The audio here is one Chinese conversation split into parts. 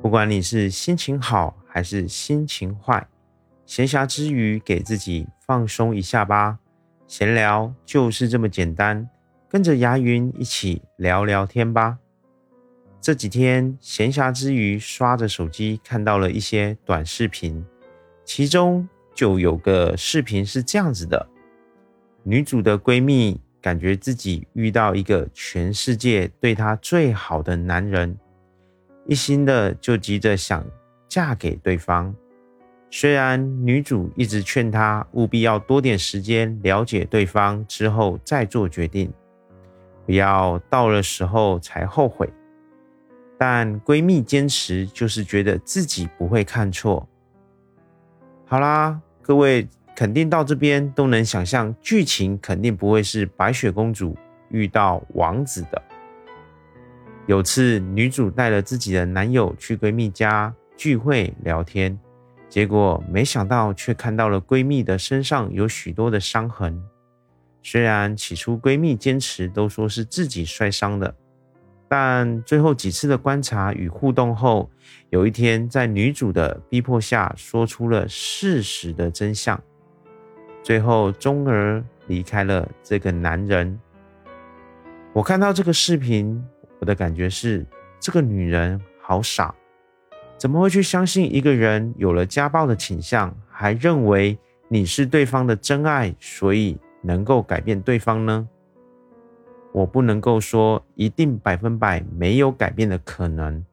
不管你是心情好还是心情坏，闲暇之余给自己放松一下吧。闲聊就是这么简单，跟着牙云一起聊聊天吧。这几天闲暇之余刷着手机，看到了一些短视频，其中就有个视频是这样子的：女主的闺蜜感觉自己遇到一个全世界对她最好的男人。一心的就急着想嫁给对方，虽然女主一直劝她务必要多点时间了解对方之后再做决定，不要到了时候才后悔，但闺蜜坚持就是觉得自己不会看错。好啦，各位肯定到这边都能想象剧情肯定不会是白雪公主遇到王子的。有次，女主带了自己的男友去闺蜜家聚会聊天，结果没想到却看到了闺蜜的身上有许多的伤痕。虽然起初闺蜜坚持都说是自己摔伤的，但最后几次的观察与互动后，有一天在女主的逼迫下，说出了事实的真相，最后终而离开了这个男人。我看到这个视频。我的感觉是，这个女人好傻，怎么会去相信一个人有了家暴的倾向，还认为你是对方的真爱，所以能够改变对方呢？我不能够说一定百分百没有改变的可能，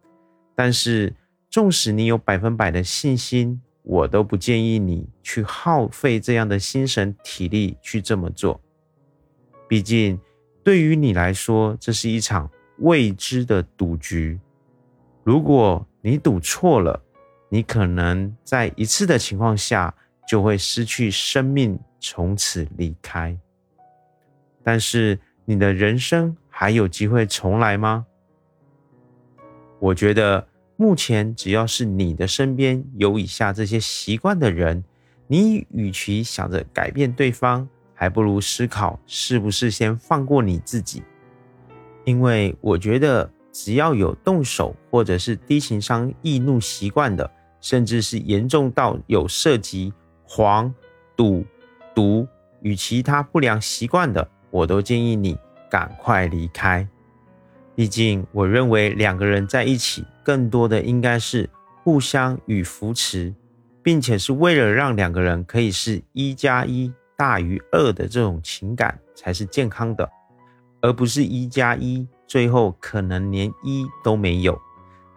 但是纵使你有百分百的信心，我都不建议你去耗费这样的心神体力去这么做。毕竟，对于你来说，这是一场。未知的赌局，如果你赌错了，你可能在一次的情况下就会失去生命，从此离开。但是你的人生还有机会重来吗？我觉得目前只要是你的身边有以下这些习惯的人，你与其想着改变对方，还不如思考是不是先放过你自己。因为我觉得，只要有动手或者是低情商易怒习惯的，甚至是严重到有涉及黄、赌、毒与其他不良习惯的，我都建议你赶快离开。毕竟，我认为两个人在一起，更多的应该是互相与扶持，并且是为了让两个人可以是一加一大于二的这种情感，才是健康的。而不是一加一，最后可能连一都没有，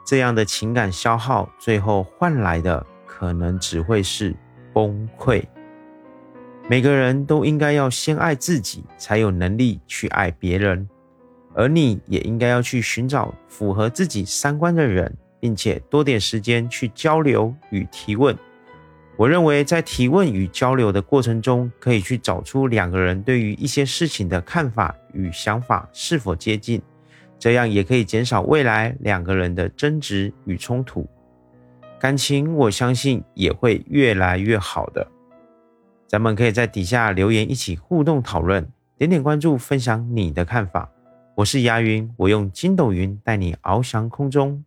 这样的情感消耗，最后换来的可能只会是崩溃。每个人都应该要先爱自己，才有能力去爱别人，而你也应该要去寻找符合自己三观的人，并且多点时间去交流与提问。我认为，在提问与交流的过程中，可以去找出两个人对于一些事情的看法与想法是否接近，这样也可以减少未来两个人的争执与冲突，感情我相信也会越来越好的。咱们可以在底下留言一起互动讨论，点点关注分享你的看法。我是牙云，我用筋斗云带你翱翔空中。